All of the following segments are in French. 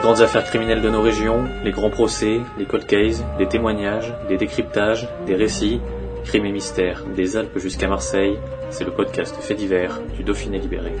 Les grandes affaires criminelles de nos régions, les grands procès, les cold cases, les témoignages, les décryptages, des récits, crimes et mystères, des Alpes jusqu'à Marseille, c'est le podcast Fait divers du Dauphiné libéré.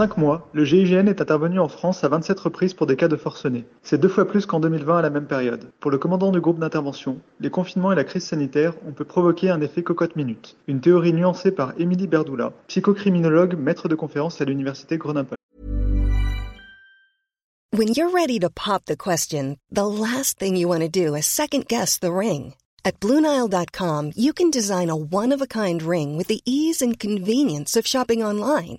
Cinq mois, le GIGN est intervenu en France à 27 reprises pour des cas de forcenés. C'est deux fois plus qu'en 2020 à la même période. Pour le commandant du groupe d'intervention, les confinements et la crise sanitaire ont pu provoquer un effet cocotte-minute. Une théorie nuancée par Émilie Berdoula, psychocriminologue, maître de conférence à l'université Grenoble. When you're ready to pop the question, the last thing you want to do is second guess the ring. At Bluenile.com, you can design a one-of-a-kind ring with the ease and convenience of shopping online.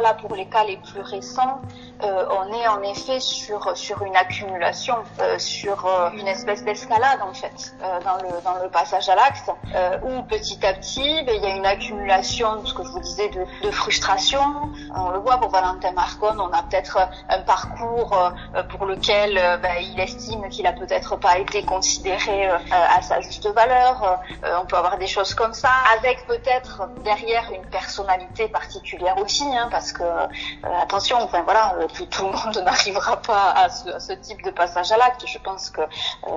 Là pour les cas les plus récents, euh, on est en effet sur sur une accumulation, euh, sur euh, une espèce d'escalade en fait dans le dans le passage à euh, où petit à petit ben, il y a une accumulation ce que je vous disais de, frustration. On le voit pour Valentin Marcon, on a peut-être un parcours pour lequel ben, il estime qu'il a peut-être pas été considéré à sa juste valeur. On peut avoir des choses comme ça, avec peut-être derrière une personnalité particulière aussi, hein, parce que euh, attention, enfin voilà, euh, tout, le monde n'arrivera pas à ce, type de passage à l'acte. Je pense que euh,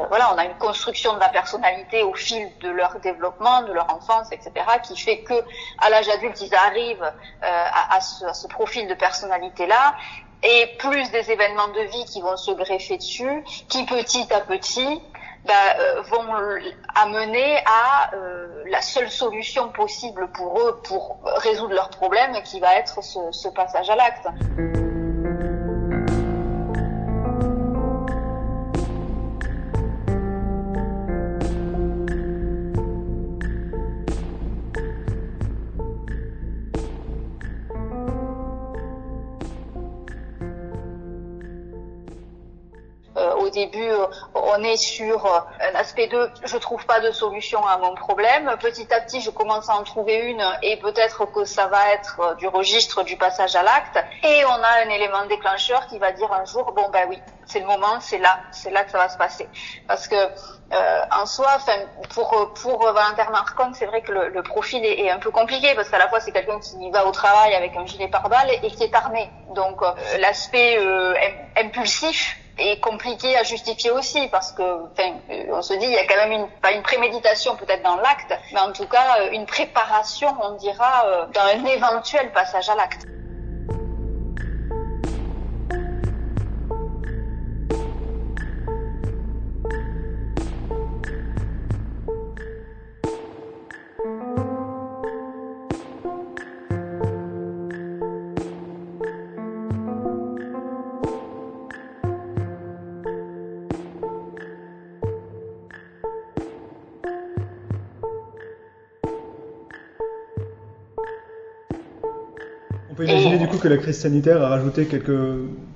voilà, on a une construction de la personnalité au fil de leur développement, de leur enfance, etc., qui fait que à l'âge adulte, ils arrivent à, ce, à ce profil de personnalité-là et plus des événements de vie qui vont se greffer dessus, qui petit à petit bah, euh, vont amener à euh, la seule solution possible pour eux pour résoudre leurs problèmes, qui va être ce passage à l'acte. Au début, euh, on est sur euh, un aspect de je trouve pas de solution à mon problème. Petit à petit, je commence à en trouver une et peut-être que ça va être euh, du registre du passage à l'acte. Et on a un élément déclencheur qui va dire un jour bon ben oui, c'est le moment, c'est là, c'est là que ça va se passer. Parce que euh, en soi, pour pour Valentin Marcon, c'est vrai que le, le profil est, un peu compliqué parce qu'à la fois c'est quelqu'un qui va au travail avec un gilet pare-balles et, qui est armé. Donc l'aspect euh, impulsif est compliqué à justifier aussi parce que enfin on se dit il y a quand même une pas une préméditation peut-être dans l'acte mais en tout cas une préparation on dira dans un éventuel passage à l'acte. Peut imaginer du coup que la crise sanitaire a rajouté quelques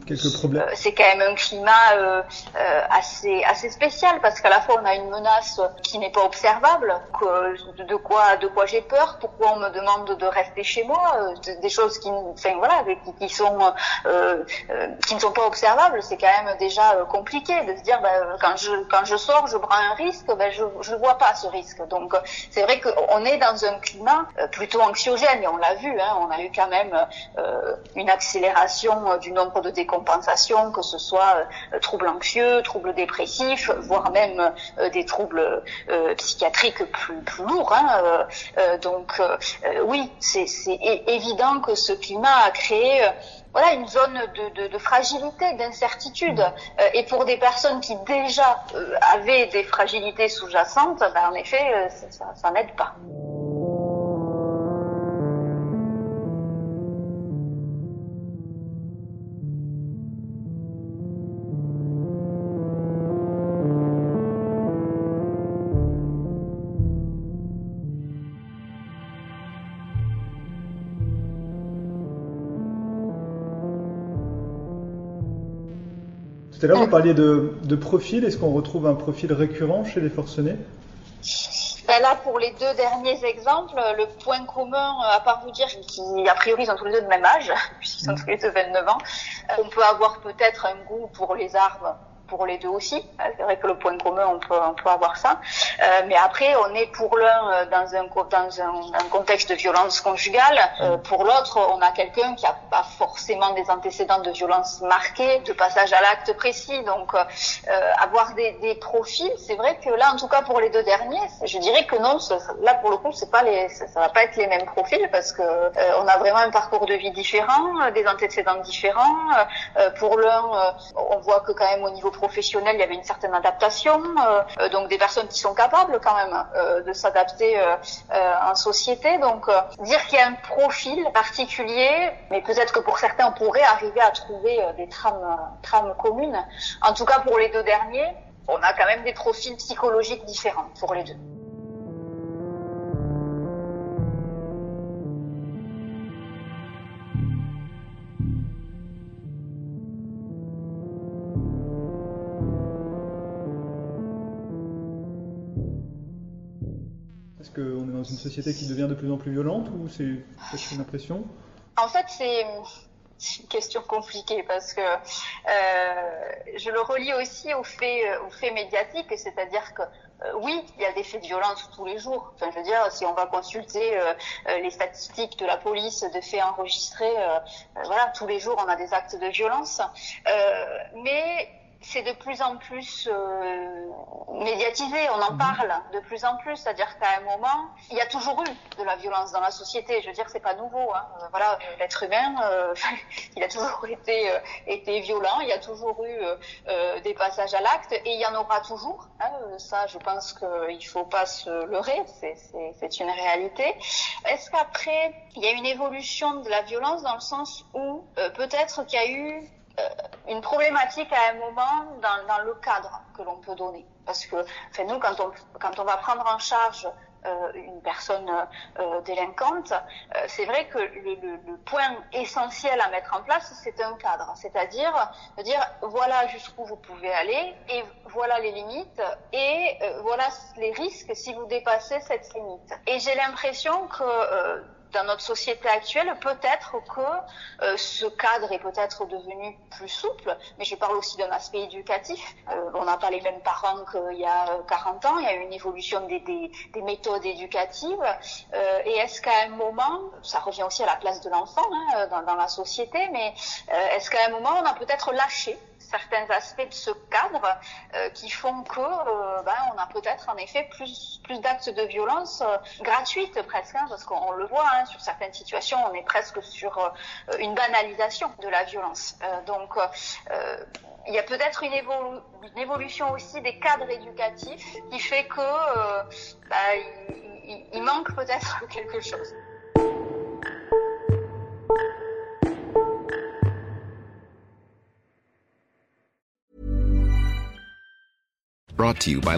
quelques problèmes. C'est quand même un climat euh, euh, assez assez spécial parce qu'à la fois on a une menace qui n'est pas observable, que, de quoi de quoi j'ai peur, pourquoi on me demande de rester chez moi, euh, des choses qui enfin voilà qui, qui sont euh, euh, qui ne sont pas observables, c'est quand même déjà compliqué de se dire ben, quand je quand je sors je prends un risque, ben je je vois pas ce risque. Donc c'est vrai qu'on est dans un climat plutôt anxiogène et on l'a vu, hein, on a eu quand même une accélération du nombre de décompositions compensation, que ce soit euh, troubles anxieux, troubles dépressifs, voire même euh, des troubles euh, psychiatriques plus, plus lourds. Hein, donc oui, c'est évident que ce climat a créé voilà une zone de, de, de fragilité, d'incertitude. Euh, et pour des personnes qui déjà euh, avaient des fragilités sous-jacentes, ben, en effet, euh, ça, ça n'aide pas. Tout à l'heure, vous parliez de, de profil. Est-ce qu'on retrouve un profil récurrent chez les forcenés? Ben là, pour les deux derniers exemples, le point commun, à part vous dire qu'ils, a priori, sont tous les deux de même âge, puisqu'ils sont tous les deux 29 ans, on peut avoir peut-être un goût pour les armes pour les deux aussi. Euh, c'est vrai que le point commun, on peut, on peut avoir ça. Euh, mais après, on est pour l'un euh, dans, un, dans un, un, contexte de violence conjugale. Euh, pour l'autre, on a quelqu'un qui a pas forcément des antécédents de violence marqués, de passage à l'acte précis. Donc, euh, avoir des, des profils, c'est vrai que là, en tout cas pour les deux derniers, je dirais que non. Là, pour le coup, c'est pas les, ça, ça, va pas être les mêmes profils parce que on a vraiment un parcours de vie différent, des antécédents différents. pour l'un, on voit que quand même au niveau professionnel, il y avait une certaine adaptation, euh, euh, donc des personnes qui sont capables quand même euh, de s'adapter en société. Donc dire qu'il y a un profil particulier, mais peut-être que pour certains on pourrait arriver à trouver des trames, trames communes. En tout cas pour les deux derniers, on a quand même des profils psychologiques différents pour les deux. Qu'on est dans une société qui devient de plus en plus violente ou c'est une impression En fait, c'est une question compliquée parce que euh, je le relie aussi aux faits, aux faits médiatiques, c'est-à-dire que euh, oui, il y a des faits de violence tous les jours. Je veux dire, si on va consulter euh, euh les statistiques de la police de faits enregistrés, euh, euh, voilà, tous les jours on a des actes de violence. mais c'est de plus en plus euh, médiatisé, on en mhm. parle de plus en plus, c'est-à-dire qu'à un moment, il y a toujours eu de la violence dans la société. Je veux dire, c'est pas nouveau. Hein. Euh, voilà, l'être humain, euh, il a toujours été euh, été violent, il y a toujours eu euh, des passages à l'acte, et il y en aura toujours. Hein. Ça, je pense qu'il faut pas se leurrer, c'est une réalité. Est-ce qu'après, il y a une évolution de la violence dans le sens où peut-être qu'il y a eu euh, une problématique à un moment dans, dans le cadre que l'on peut donner. Parce que enfin, nous, quand on, quand on va prendre en charge euh, une personne euh, délinquante, euh, c'est vrai que le, le, le, point essentiel à mettre en place, c'est un cadre. C'est-à-dire de dire voilà jusqu'où vous pouvez aller et voilà les limites et euh, voilà les risques si vous dépassez cette limite. Et j'ai l'impression que dans notre société actuelle, peut-être que euh, ce cadre est peut-être devenu plus souple, mais je parle aussi d'un aspect éducatif. Euh, on n'a pas les mêmes parents qu'il y a 40 ans, il y a une évolution des, des, des méthodes éducatives. Euh, et est-ce qu'à un moment, ça revient aussi à la place de l'enfant hein, dans, dans, la société, mais euh, est-ce qu'à un moment, on a peut-être lâché certains aspects de ce cadre euh, qui font que euh, ben, on a peut-être en effet plus plus d'actes de violence euh, gratuites presque hein, parce qu'on le voit hein, sur certaines situations on est presque sur euh, une banalisation de la violence euh, donc il y a peut-être une, évolu une, évolution aussi des cadres éducatifs qui fait que ben, il, manque peut-être quelque chose. Brought to you by.